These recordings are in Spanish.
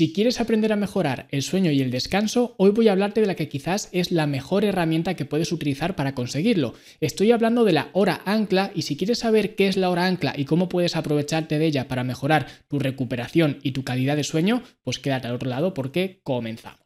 Si quieres aprender a mejorar el sueño y el descanso, hoy voy a hablarte de la que quizás es la mejor herramienta que puedes utilizar para conseguirlo. Estoy hablando de la hora ancla y si quieres saber qué es la hora ancla y cómo puedes aprovecharte de ella para mejorar tu recuperación y tu calidad de sueño, pues quédate al otro lado porque comenzamos.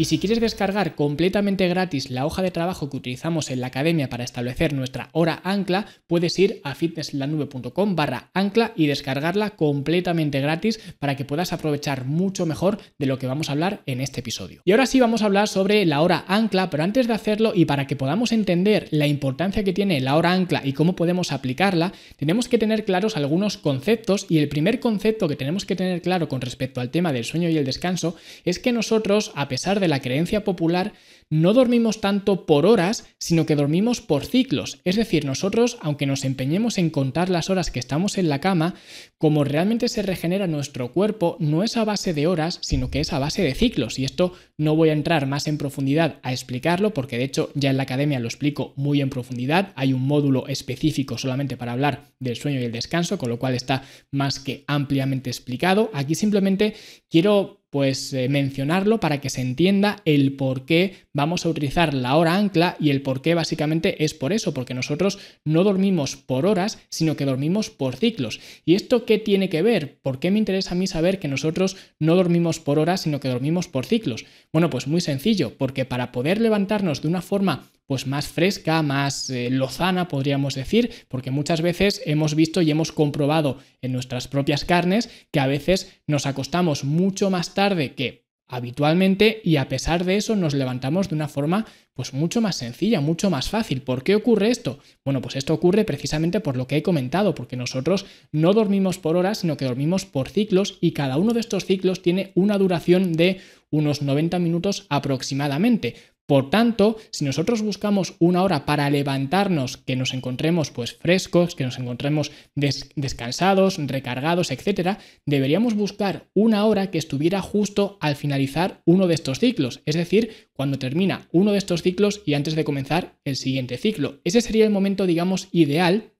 Y si quieres descargar completamente gratis la hoja de trabajo que utilizamos en la academia para establecer nuestra hora ancla, puedes ir a fitnesslanube.com barra ancla y descargarla completamente gratis para que puedas aprovechar mucho mejor de lo que vamos a hablar en este episodio. Y ahora sí vamos a hablar sobre la hora ancla, pero antes de hacerlo y para que podamos entender la importancia que tiene la hora ancla y cómo podemos aplicarla, tenemos que tener claros algunos conceptos y el primer concepto que tenemos que tener claro con respecto al tema del sueño y el descanso es que nosotros, a pesar de la creencia popular, no dormimos tanto por horas, sino que dormimos por ciclos. Es decir, nosotros, aunque nos empeñemos en contar las horas que estamos en la cama, como realmente se regenera nuestro cuerpo, no es a base de horas, sino que es a base de ciclos. Y esto no voy a entrar más en profundidad a explicarlo, porque de hecho ya en la academia lo explico muy en profundidad. Hay un módulo específico solamente para hablar del sueño y el descanso, con lo cual está más que ampliamente explicado. Aquí simplemente quiero pues eh, mencionarlo para que se entienda el por qué vamos a utilizar la hora ancla y el por qué básicamente es por eso, porque nosotros no dormimos por horas, sino que dormimos por ciclos. ¿Y esto qué tiene que ver? ¿Por qué me interesa a mí saber que nosotros no dormimos por horas, sino que dormimos por ciclos? Bueno, pues muy sencillo, porque para poder levantarnos de una forma pues más fresca, más eh, lozana, podríamos decir, porque muchas veces hemos visto y hemos comprobado en nuestras propias carnes que a veces nos acostamos mucho más tarde que habitualmente y a pesar de eso nos levantamos de una forma pues mucho más sencilla, mucho más fácil. ¿Por qué ocurre esto? Bueno, pues esto ocurre precisamente por lo que he comentado, porque nosotros no dormimos por horas, sino que dormimos por ciclos y cada uno de estos ciclos tiene una duración de unos 90 minutos aproximadamente. Por tanto, si nosotros buscamos una hora para levantarnos, que nos encontremos pues frescos, que nos encontremos descansados, recargados, etcétera, deberíamos buscar una hora que estuviera justo al finalizar uno de estos ciclos, es decir, cuando termina uno de estos ciclos y antes de comenzar el siguiente ciclo. Ese sería el momento, digamos, ideal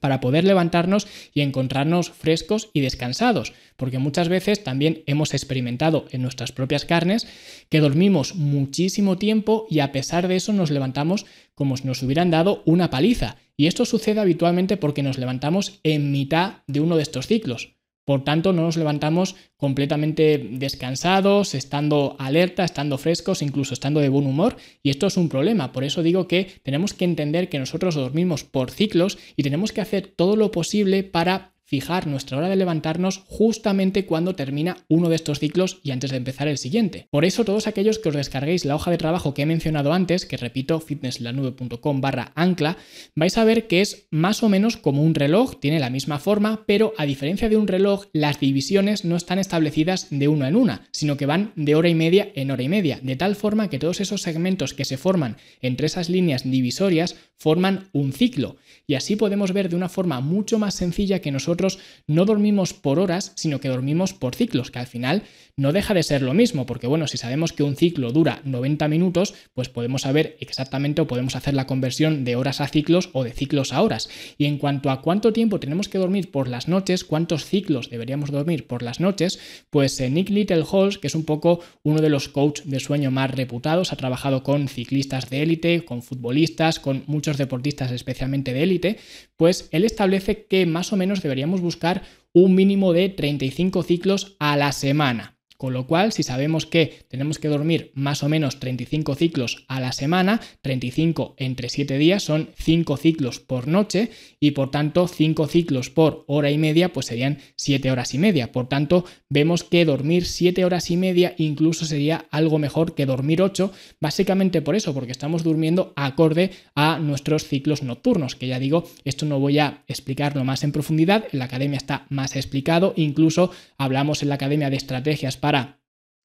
para poder levantarnos y encontrarnos frescos y descansados, porque muchas veces también hemos experimentado en nuestras propias carnes que dormimos muchísimo tiempo y a pesar de eso nos levantamos como si nos hubieran dado una paliza. Y esto sucede habitualmente porque nos levantamos en mitad de uno de estos ciclos. Por tanto, no nos levantamos completamente descansados, estando alerta, estando frescos, incluso estando de buen humor. Y esto es un problema. Por eso digo que tenemos que entender que nosotros dormimos por ciclos y tenemos que hacer todo lo posible para fijar nuestra hora de levantarnos justamente cuando termina uno de estos ciclos y antes de empezar el siguiente. Por eso todos aquellos que os descarguéis la hoja de trabajo que he mencionado antes, que repito, fitnesslanube.com barra ancla, vais a ver que es más o menos como un reloj, tiene la misma forma, pero a diferencia de un reloj, las divisiones no están establecidas de una en una, sino que van de hora y media en hora y media, de tal forma que todos esos segmentos que se forman entre esas líneas divisorias forman un ciclo. Y así podemos ver de una forma mucho más sencilla que nosotros no dormimos por horas, sino que dormimos por ciclos, que al final no deja de ser lo mismo, porque bueno, si sabemos que un ciclo dura 90 minutos, pues podemos saber exactamente o podemos hacer la conversión de horas a ciclos o de ciclos a horas. Y en cuanto a cuánto tiempo tenemos que dormir por las noches, cuántos ciclos deberíamos dormir por las noches, pues eh, Nick Littlehalls, que es un poco uno de los coaches de sueño más reputados, ha trabajado con ciclistas de élite, con futbolistas, con muchos deportistas especialmente de élite, pues él establece que más o menos deberíamos buscar un mínimo de 35 ciclos a la semana. Con lo cual, si sabemos que tenemos que dormir más o menos 35 ciclos a la semana, 35 entre 7 días son 5 ciclos por noche y por tanto 5 ciclos por hora y media pues serían 7 horas y media. Por tanto, vemos que dormir 7 horas y media incluso sería algo mejor que dormir 8, básicamente por eso, porque estamos durmiendo acorde a nuestros ciclos nocturnos, que ya digo, esto no voy a explicarlo más en profundidad, en la academia está más explicado, incluso hablamos en la academia de estrategias para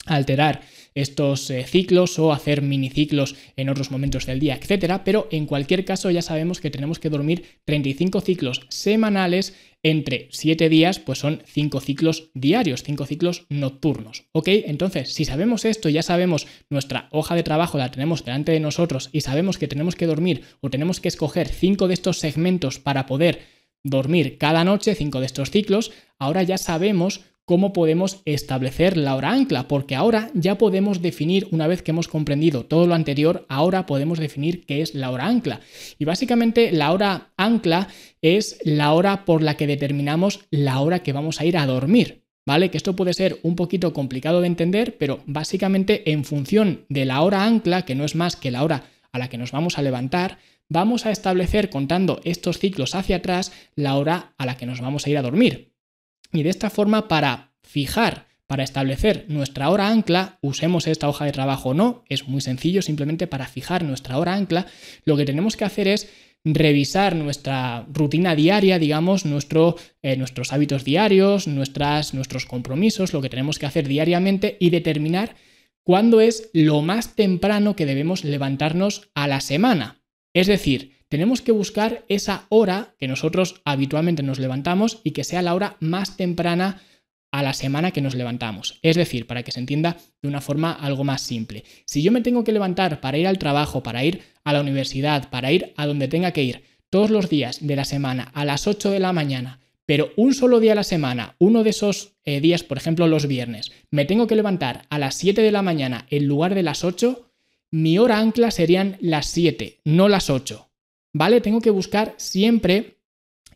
alterar estos eh, ciclos o hacer miniciclos en otros momentos del día, etcétera, pero en cualquier caso ya sabemos que tenemos que dormir 35 ciclos semanales entre 7 días, pues son 5 ciclos diarios, 5 ciclos nocturnos. ¿Ok? Entonces, si sabemos esto, ya sabemos nuestra hoja de trabajo, la tenemos delante de nosotros y sabemos que tenemos que dormir o tenemos que escoger 5 de estos segmentos para poder dormir cada noche, 5 de estos ciclos, ahora ya sabemos cómo podemos establecer la hora ancla, porque ahora ya podemos definir, una vez que hemos comprendido todo lo anterior, ahora podemos definir qué es la hora ancla. Y básicamente la hora ancla es la hora por la que determinamos la hora que vamos a ir a dormir. ¿Vale? Que esto puede ser un poquito complicado de entender, pero básicamente en función de la hora ancla, que no es más que la hora a la que nos vamos a levantar, vamos a establecer, contando estos ciclos hacia atrás, la hora a la que nos vamos a ir a dormir. Y de esta forma, para fijar, para establecer nuestra hora ancla, usemos esta hoja de trabajo o no, es muy sencillo, simplemente para fijar nuestra hora ancla, lo que tenemos que hacer es revisar nuestra rutina diaria, digamos, nuestro, eh, nuestros hábitos diarios, nuestras, nuestros compromisos, lo que tenemos que hacer diariamente y determinar cuándo es lo más temprano que debemos levantarnos a la semana. Es decir, tenemos que buscar esa hora que nosotros habitualmente nos levantamos y que sea la hora más temprana a la semana que nos levantamos. Es decir, para que se entienda de una forma algo más simple. Si yo me tengo que levantar para ir al trabajo, para ir a la universidad, para ir a donde tenga que ir todos los días de la semana a las 8 de la mañana, pero un solo día a la semana, uno de esos eh, días, por ejemplo los viernes, me tengo que levantar a las 7 de la mañana en lugar de las 8, mi hora ancla serían las 7, no las 8. ¿vale? Tengo que buscar siempre,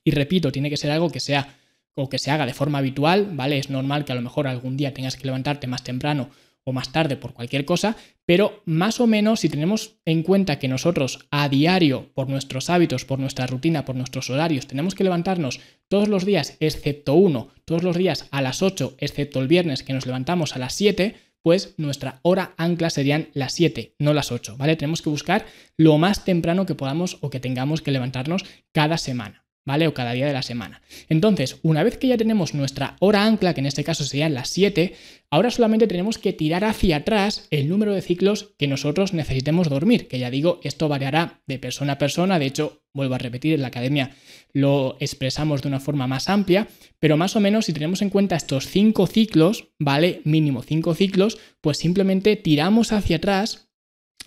y repito, tiene que ser algo que sea o que se haga de forma habitual, ¿vale? Es normal que a lo mejor algún día tengas que levantarte más temprano o más tarde por cualquier cosa, pero más o menos si tenemos en cuenta que nosotros a diario, por nuestros hábitos, por nuestra rutina, por nuestros horarios, tenemos que levantarnos todos los días, excepto uno, todos los días a las 8, excepto el viernes que nos levantamos a las 7, pues nuestra hora ancla serían las 7, no las 8, ¿vale? Tenemos que buscar lo más temprano que podamos o que tengamos que levantarnos cada semana. ¿Vale? O cada día de la semana. Entonces, una vez que ya tenemos nuestra hora ancla, que en este caso serían las 7, ahora solamente tenemos que tirar hacia atrás el número de ciclos que nosotros necesitemos dormir, que ya digo, esto variará de persona a persona, de hecho, vuelvo a repetir, en la academia lo expresamos de una forma más amplia, pero más o menos si tenemos en cuenta estos 5 ciclos, ¿vale? Mínimo 5 ciclos, pues simplemente tiramos hacia atrás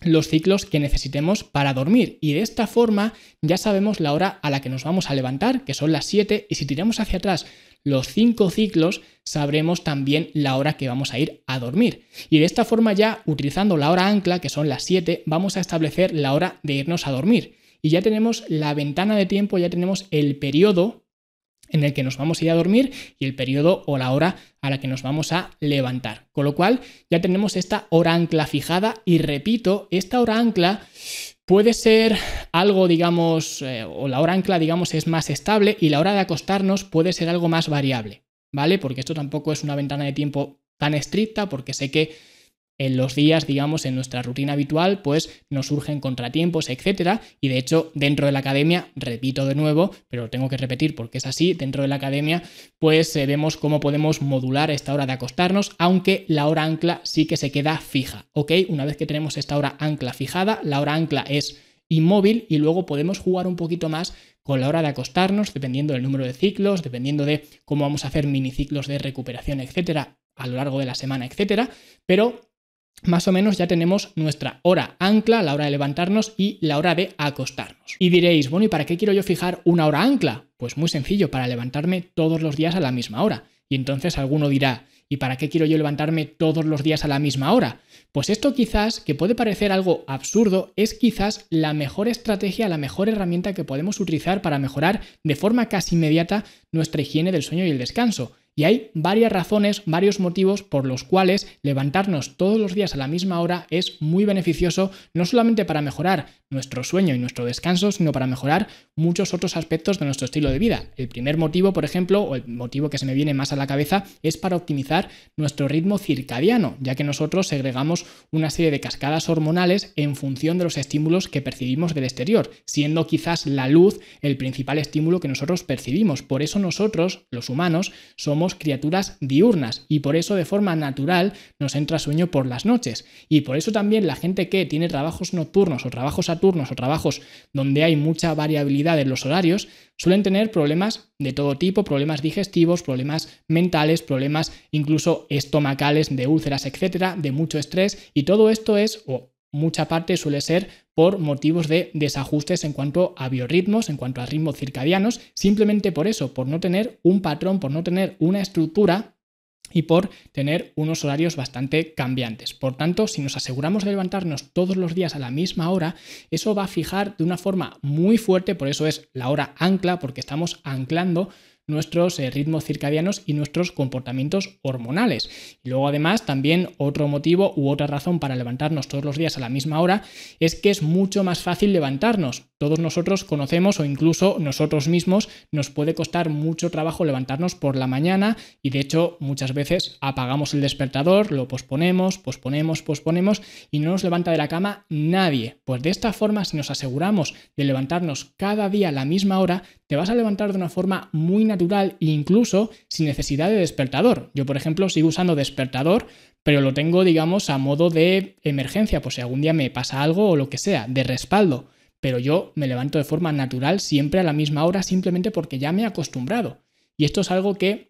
los ciclos que necesitemos para dormir. Y de esta forma ya sabemos la hora a la que nos vamos a levantar, que son las 7, y si tiramos hacia atrás los 5 ciclos, sabremos también la hora que vamos a ir a dormir. Y de esta forma ya, utilizando la hora ancla, que son las 7, vamos a establecer la hora de irnos a dormir. Y ya tenemos la ventana de tiempo, ya tenemos el periodo en el que nos vamos a ir a dormir y el periodo o la hora a la que nos vamos a levantar. Con lo cual ya tenemos esta hora ancla fijada y repito, esta hora ancla puede ser algo, digamos, eh, o la hora ancla, digamos, es más estable y la hora de acostarnos puede ser algo más variable, ¿vale? Porque esto tampoco es una ventana de tiempo tan estricta porque sé que en los días, digamos, en nuestra rutina habitual, pues nos surgen contratiempos, etcétera. Y de hecho, dentro de la academia, repito de nuevo, pero tengo que repetir porque es así, dentro de la academia, pues eh, vemos cómo podemos modular esta hora de acostarnos, aunque la hora ancla sí que se queda fija, ¿ok? Una vez que tenemos esta hora ancla fijada, la hora ancla es inmóvil y luego podemos jugar un poquito más con la hora de acostarnos, dependiendo del número de ciclos, dependiendo de cómo vamos a hacer miniciclos de recuperación, etcétera, a lo largo de la semana, etcétera, pero más o menos ya tenemos nuestra hora ancla, la hora de levantarnos y la hora de acostarnos. Y diréis, bueno, ¿y para qué quiero yo fijar una hora ancla? Pues muy sencillo, para levantarme todos los días a la misma hora. Y entonces alguno dirá, ¿y para qué quiero yo levantarme todos los días a la misma hora? Pues esto quizás, que puede parecer algo absurdo, es quizás la mejor estrategia, la mejor herramienta que podemos utilizar para mejorar de forma casi inmediata nuestra higiene del sueño y el descanso. Y hay varias razones, varios motivos por los cuales levantarnos todos los días a la misma hora es muy beneficioso, no solamente para mejorar nuestro sueño y nuestro descanso, sino para mejorar muchos otros aspectos de nuestro estilo de vida. El primer motivo, por ejemplo, o el motivo que se me viene más a la cabeza, es para optimizar nuestro ritmo circadiano, ya que nosotros segregamos una serie de cascadas hormonales en función de los estímulos que percibimos del exterior, siendo quizás la luz el principal estímulo que nosotros percibimos. Por eso nosotros, los humanos, somos criaturas diurnas y por eso de forma natural nos entra sueño por las noches. Y por eso también la gente que tiene trabajos nocturnos o trabajos saturnos o trabajos donde hay mucha variabilidad en los horarios, suelen tener problemas de todo tipo, problemas digestivos, problemas mentales, problemas incluso estomacales, de úlceras, etcétera, de mucho estrés y todo esto es, o mucha parte suele ser por motivos de desajustes en cuanto a biorritmos, en cuanto a ritmos circadianos, simplemente por eso, por no tener un patrón, por no tener una estructura y por tener unos horarios bastante cambiantes. Por tanto, si nos aseguramos de levantarnos todos los días a la misma hora, eso va a fijar de una forma muy fuerte, por eso es la hora ancla, porque estamos anclando nuestros eh, ritmos circadianos y nuestros comportamientos hormonales. Y luego además también otro motivo u otra razón para levantarnos todos los días a la misma hora es que es mucho más fácil levantarnos. Todos nosotros conocemos o incluso nosotros mismos nos puede costar mucho trabajo levantarnos por la mañana y de hecho muchas veces apagamos el despertador, lo posponemos, posponemos, posponemos y no nos levanta de la cama nadie. Pues de esta forma si nos aseguramos de levantarnos cada día a la misma hora, te vas a levantar de una forma muy natural incluso sin necesidad de despertador. Yo, por ejemplo, sigo usando despertador, pero lo tengo, digamos, a modo de emergencia, por si algún día me pasa algo o lo que sea, de respaldo. Pero yo me levanto de forma natural siempre a la misma hora simplemente porque ya me he acostumbrado. Y esto es algo que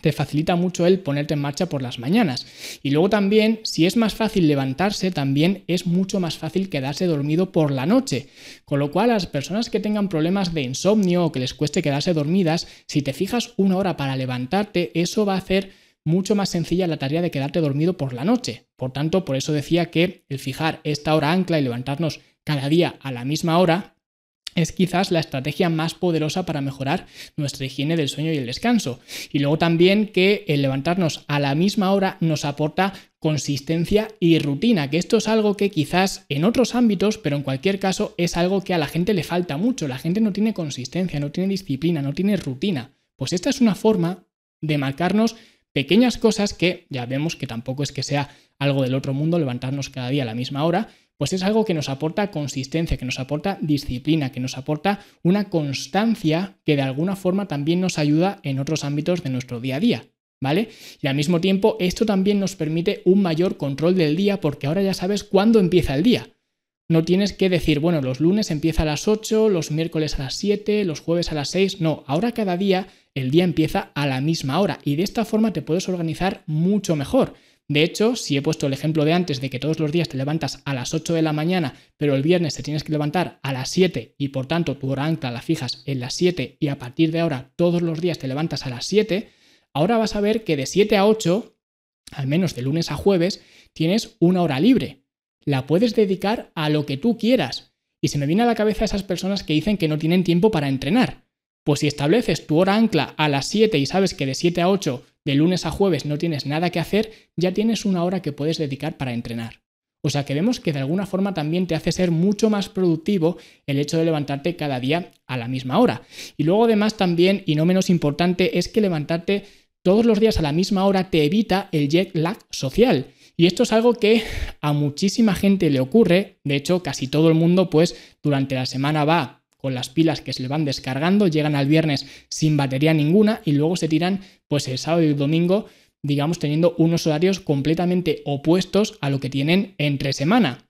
te facilita mucho el ponerte en marcha por las mañanas. Y luego también, si es más fácil levantarse, también es mucho más fácil quedarse dormido por la noche. Con lo cual, a las personas que tengan problemas de insomnio o que les cueste quedarse dormidas, si te fijas una hora para levantarte, eso va a hacer mucho más sencilla la tarea de quedarte dormido por la noche. Por tanto, por eso decía que el fijar esta hora ancla y levantarnos cada día a la misma hora es quizás la estrategia más poderosa para mejorar nuestra higiene del sueño y el descanso. Y luego también que el levantarnos a la misma hora nos aporta consistencia y rutina, que esto es algo que quizás en otros ámbitos, pero en cualquier caso es algo que a la gente le falta mucho. La gente no tiene consistencia, no tiene disciplina, no tiene rutina. Pues esta es una forma de marcarnos pequeñas cosas que ya vemos que tampoco es que sea algo del otro mundo levantarnos cada día a la misma hora, pues es algo que nos aporta consistencia, que nos aporta disciplina, que nos aporta una constancia que de alguna forma también nos ayuda en otros ámbitos de nuestro día a día. ¿Vale? Y al mismo tiempo, esto también nos permite un mayor control del día porque ahora ya sabes cuándo empieza el día. No tienes que decir, bueno, los lunes empieza a las 8, los miércoles a las 7, los jueves a las 6. No, ahora cada día el día empieza a la misma hora y de esta forma te puedes organizar mucho mejor. De hecho, si he puesto el ejemplo de antes de que todos los días te levantas a las 8 de la mañana, pero el viernes te tienes que levantar a las 7 y por tanto tu hora ancla la fijas en las 7 y a partir de ahora todos los días te levantas a las 7, ahora vas a ver que de 7 a 8, al menos de lunes a jueves, tienes una hora libre. La puedes dedicar a lo que tú quieras. Y se me viene a la cabeza esas personas que dicen que no tienen tiempo para entrenar. Pues si estableces tu hora ancla a las 7 y sabes que de 7 a 8 de lunes a jueves no tienes nada que hacer, ya tienes una hora que puedes dedicar para entrenar. O sea que vemos que de alguna forma también te hace ser mucho más productivo el hecho de levantarte cada día a la misma hora. Y luego además también, y no menos importante, es que levantarte todos los días a la misma hora te evita el jet lag social. Y esto es algo que a muchísima gente le ocurre, de hecho casi todo el mundo pues durante la semana va con las pilas que se le van descargando, llegan al viernes sin batería ninguna y luego se tiran pues el sábado y el domingo, digamos, teniendo unos horarios completamente opuestos a lo que tienen entre semana.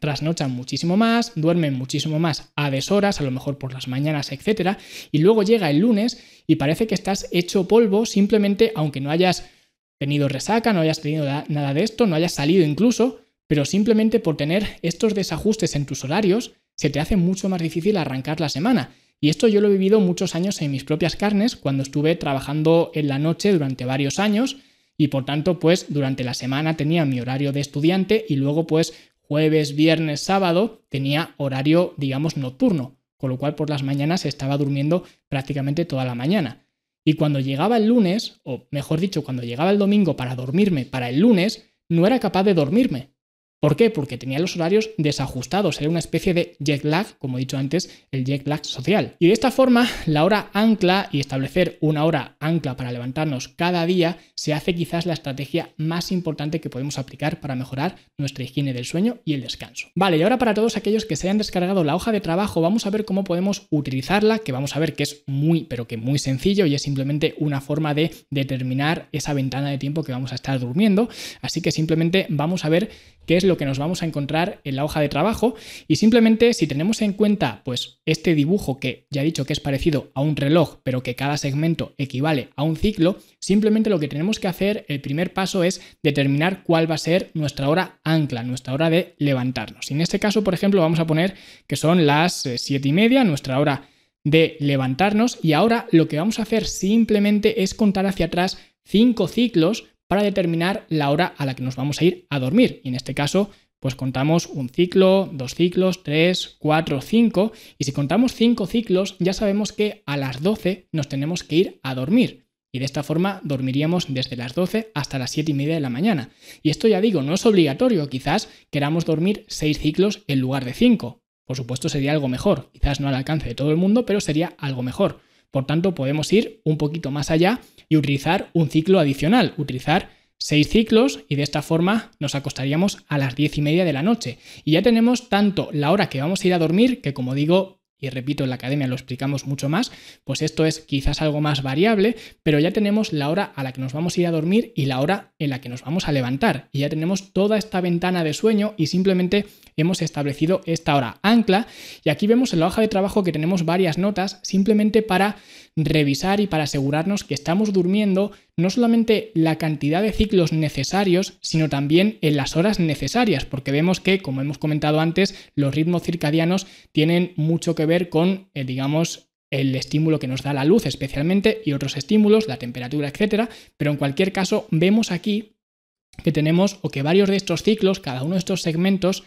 Trasnochan muchísimo más, duermen muchísimo más a deshoras, a lo mejor por las mañanas, etc. Y luego llega el lunes y parece que estás hecho polvo simplemente, aunque no hayas tenido resaca, no hayas tenido nada de esto, no hayas salido incluso, pero simplemente por tener estos desajustes en tus horarios, se te hace mucho más difícil arrancar la semana. Y esto yo lo he vivido muchos años en mis propias carnes, cuando estuve trabajando en la noche durante varios años y por tanto pues durante la semana tenía mi horario de estudiante y luego pues jueves, viernes, sábado tenía horario digamos nocturno, con lo cual por las mañanas estaba durmiendo prácticamente toda la mañana. Y cuando llegaba el lunes, o mejor dicho, cuando llegaba el domingo para dormirme para el lunes, no era capaz de dormirme, ¿Por qué? Porque tenía los horarios desajustados, era una especie de jet lag, como he dicho antes, el jet lag social. Y de esta forma, la hora ancla y establecer una hora ancla para levantarnos cada día se hace quizás la estrategia más importante que podemos aplicar para mejorar nuestra higiene del sueño y el descanso. Vale, y ahora para todos aquellos que se hayan descargado la hoja de trabajo, vamos a ver cómo podemos utilizarla, que vamos a ver que es muy, pero que muy sencillo y es simplemente una forma de determinar esa ventana de tiempo que vamos a estar durmiendo. Así que simplemente vamos a ver qué es lo que nos vamos a encontrar en la hoja de trabajo y simplemente si tenemos en cuenta pues este dibujo que ya he dicho que es parecido a un reloj pero que cada segmento equivale a un ciclo, simplemente lo que tenemos que hacer, el primer paso es determinar cuál va a ser nuestra hora ancla, nuestra hora de levantarnos. Y en este caso, por ejemplo, vamos a poner que son las 7 eh, y media, nuestra hora de levantarnos y ahora lo que vamos a hacer simplemente es contar hacia atrás 5 ciclos para determinar la hora a la que nos vamos a ir a dormir. Y en este caso, pues contamos un ciclo, dos ciclos, tres, cuatro, cinco. Y si contamos cinco ciclos, ya sabemos que a las 12 nos tenemos que ir a dormir. Y de esta forma dormiríamos desde las 12 hasta las 7 y media de la mañana. Y esto ya digo, no es obligatorio, quizás queramos dormir seis ciclos en lugar de cinco. Por supuesto sería algo mejor, quizás no al alcance de todo el mundo, pero sería algo mejor. Por tanto, podemos ir un poquito más allá y utilizar un ciclo adicional, utilizar seis ciclos y de esta forma nos acostaríamos a las diez y media de la noche. Y ya tenemos tanto la hora que vamos a ir a dormir, que como digo, y repito, en la academia lo explicamos mucho más, pues esto es quizás algo más variable, pero ya tenemos la hora a la que nos vamos a ir a dormir y la hora en la que nos vamos a levantar. Y ya tenemos toda esta ventana de sueño y simplemente hemos establecido esta hora ancla. Y aquí vemos en la hoja de trabajo que tenemos varias notas simplemente para revisar y para asegurarnos que estamos durmiendo no solamente la cantidad de ciclos necesarios, sino también en las horas necesarias, porque vemos que, como hemos comentado antes, los ritmos circadianos tienen mucho que ver con, eh, digamos, el estímulo que nos da la luz especialmente y otros estímulos, la temperatura, etcétera, pero en cualquier caso vemos aquí que tenemos o que varios de estos ciclos, cada uno de estos segmentos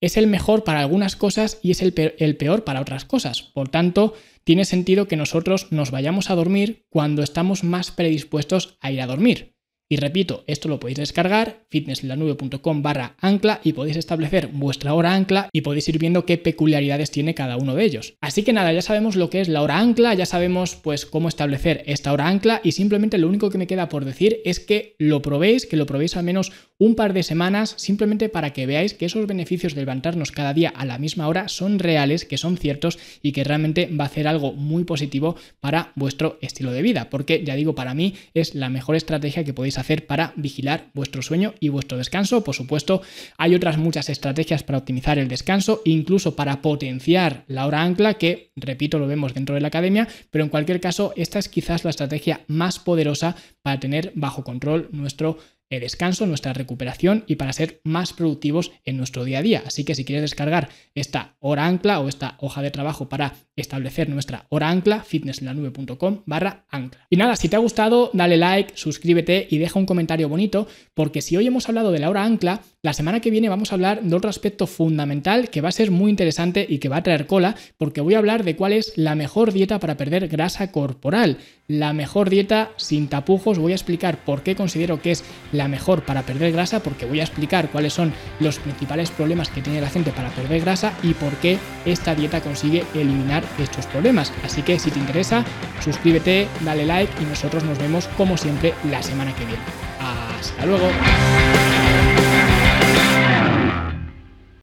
es el mejor para algunas cosas y es el peor, para otras cosas. Por tanto, tiene sentido que nosotros nos vayamos a dormir cuando estamos más predispuestos a ir a dormir. Y repito, esto lo podéis descargar, fitnesslanube.com barra ancla y podéis establecer vuestra hora ancla y podéis ir viendo qué peculiaridades tiene cada uno de ellos. Así que nada, ya sabemos lo que es la hora ancla, ya sabemos pues cómo establecer esta hora ancla y simplemente lo único que me queda por decir es que lo probéis, que lo probéis al menos un par de semanas, simplemente para que veáis que esos beneficios de levantarnos cada día a la misma hora son reales, que son ciertos y que realmente va a hacer algo muy positivo para vuestro estilo de vida. Porque ya digo, para mí es la mejor estrategia que podéis hacer para vigilar vuestro sueño y vuestro descanso. Por supuesto, hay otras muchas estrategias para optimizar el descanso, incluso para potenciar la hora ancla, que, repito, lo vemos dentro de la academia, pero en cualquier caso, esta es quizás la estrategia más poderosa para tener bajo control nuestro descanso, nuestra recuperación y para ser más productivos en nuestro día a día. Así que si quieres descargar esta hora ancla o esta hoja de trabajo para establecer nuestra hora ancla, fitnesslanube.com barra ancla. Y nada, si te ha gustado, dale like, suscríbete y deja un comentario bonito, porque si hoy hemos hablado de la hora ancla, la semana que viene vamos a hablar de otro aspecto fundamental que va a ser muy interesante y que va a traer cola, porque voy a hablar de cuál es la mejor dieta para perder grasa corporal. La mejor dieta sin tapujos, voy a explicar por qué considero que es la mejor para perder grasa, porque voy a explicar cuáles son los principales problemas que tiene la gente para perder grasa y por qué esta dieta consigue eliminar estos problemas. Así que si te interesa, suscríbete, dale like y nosotros nos vemos como siempre la semana que viene. Hasta luego.